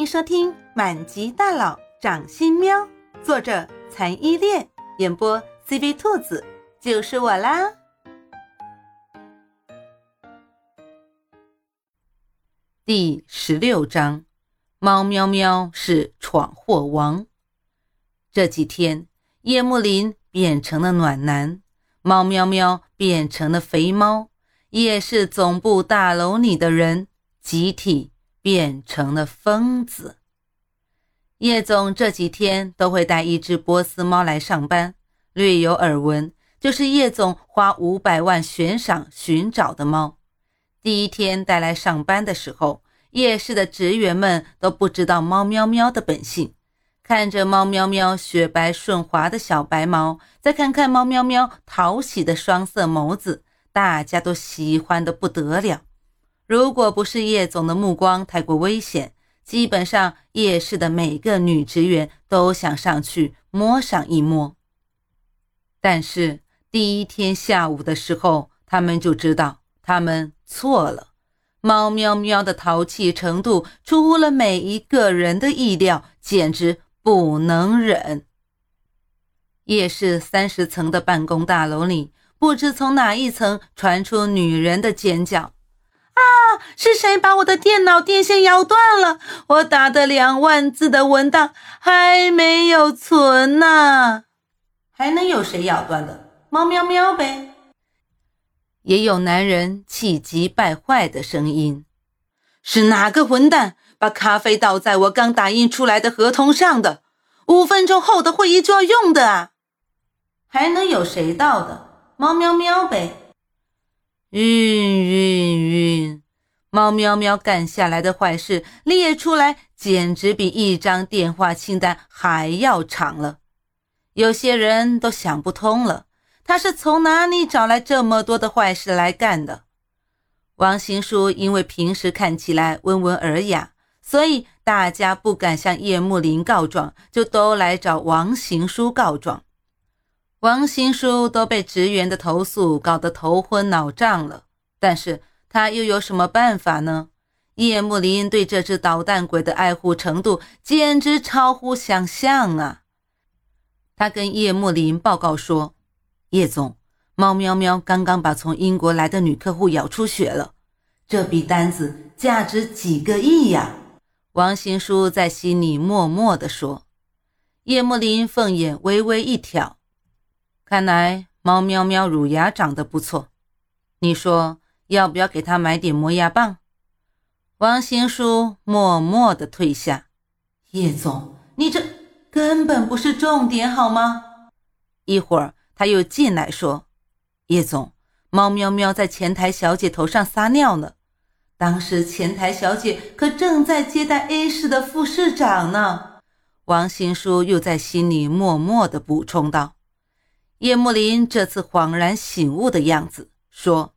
迎收听《满级大佬掌心喵》，作者残依恋，演播 CV 兔子，就是我啦。第十六章，猫喵喵是闯祸王。这几天，叶幕林变成了暖男，猫喵喵变成了肥猫，夜市总部大楼里的人集体。变成了疯子。叶总这几天都会带一只波斯猫来上班，略有耳闻，就是叶总花五百万悬赏寻找的猫。第一天带来上班的时候，夜市的职员们都不知道猫喵喵的本性，看着猫喵喵雪白顺滑的小白毛，再看看猫喵喵讨喜的双色眸子，大家都喜欢的不得了。如果不是叶总的目光太过危险，基本上夜市的每个女职员都想上去摸上一摸。但是第一天下午的时候，他们就知道他们错了。猫喵喵的淘气程度出乎了每一个人的意料，简直不能忍。夜市三十层的办公大楼里，不知从哪一层传出女人的尖叫。啊！是谁把我的电脑电线咬断了？我打的两万字的文档还没有存呢。还能有谁咬断的？猫喵喵呗。也有男人气急败坏的声音：是哪个混蛋把咖啡倒在我刚打印出来的合同上的？五分钟后的会议就要用的啊！还能有谁倒的？猫喵喵呗。晕晕晕！猫喵喵干下来的坏事列出来，简直比一张电话清单还要长了。有些人都想不通了，他是从哪里找来这么多的坏事来干的？王行书因为平时看起来温文尔雅，所以大家不敢向叶慕林告状，就都来找王行书告状。王行书都被职员的投诉搞得头昏脑胀了，但是他又有什么办法呢？叶幕林对这只捣蛋鬼的爱护程度简直超乎想象啊！他跟叶幕林报告说：“叶总，猫喵喵刚刚把从英国来的女客户咬出血了，这笔单子价值几个亿呀！”王行书在心里默默地说。叶幕林凤眼微微一挑。看来猫喵喵乳牙长得不错，你说要不要给他买点磨牙棒？王行书默默地退下。叶总，你这根本不是重点好吗？一会儿他又进来说：“叶总，猫喵喵在前台小姐头上撒尿呢。当时前台小姐可正在接待 A 市的副市长呢。”王行书又在心里默默地补充道。叶慕林这次恍然醒悟的样子，说：“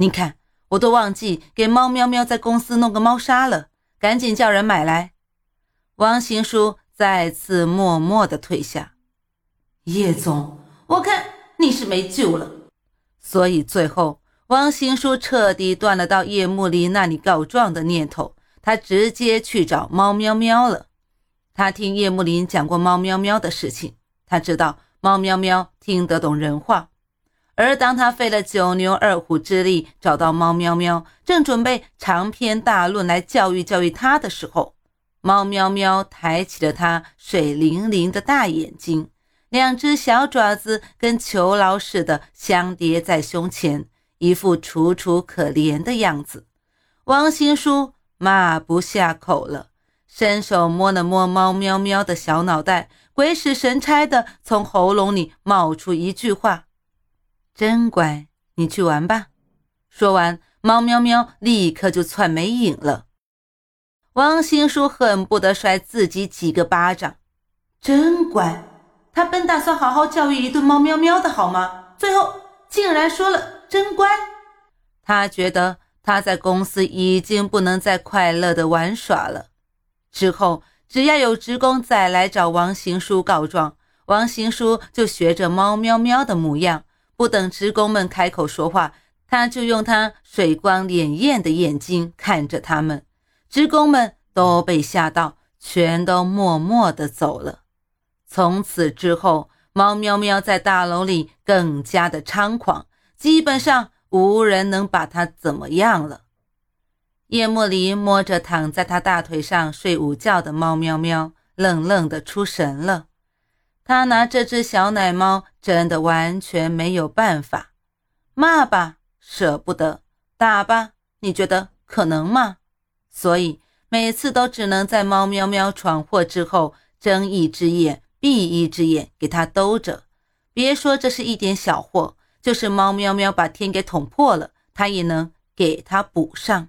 你看，我都忘记给猫喵喵在公司弄个猫砂了，赶紧叫人买来。”王行书再次默默地退下。叶总，我看你是没救了，所以最后王行书彻底断了到叶幕林那里告状的念头，他直接去找猫喵喵了。他听叶幕林讲过猫喵喵的事情，他知道。猫喵喵听得懂人话，而当他费了九牛二虎之力找到猫喵喵，正准备长篇大论来教育教育他的时候，猫喵喵抬起了它水灵灵的大眼睛，两只小爪子跟囚牢似的相叠在胸前，一副楚楚可怜的样子。王行书骂不下口了，伸手摸了摸猫喵喵的小脑袋。鬼使神差的从喉咙里冒出一句话：“真乖，你去玩吧。”说完，猫喵喵立刻就窜没影了。王行书恨不得甩自己几个巴掌。真乖，他本打算好好教育一顿猫喵喵的好吗？最后竟然说了真乖。他觉得他在公司已经不能再快乐的玩耍了。之后。只要有职工再来找王行书告状，王行书就学着猫喵喵的模样，不等职工们开口说话，他就用他水光潋滟的眼睛看着他们。职工们都被吓到，全都默默地走了。从此之后，猫喵喵在大楼里更加的猖狂，基本上无人能把它怎么样了。叶幕里摸着躺在他大腿上睡午觉的猫喵喵，愣愣的出神了。他拿这只小奶猫真的完全没有办法，骂吧舍不得，打吧你觉得可能吗？所以每次都只能在猫喵喵闯祸之后，睁一只眼闭一只眼给他兜着。别说这是一点小祸，就是猫喵喵把天给捅破了，他也能给他补上。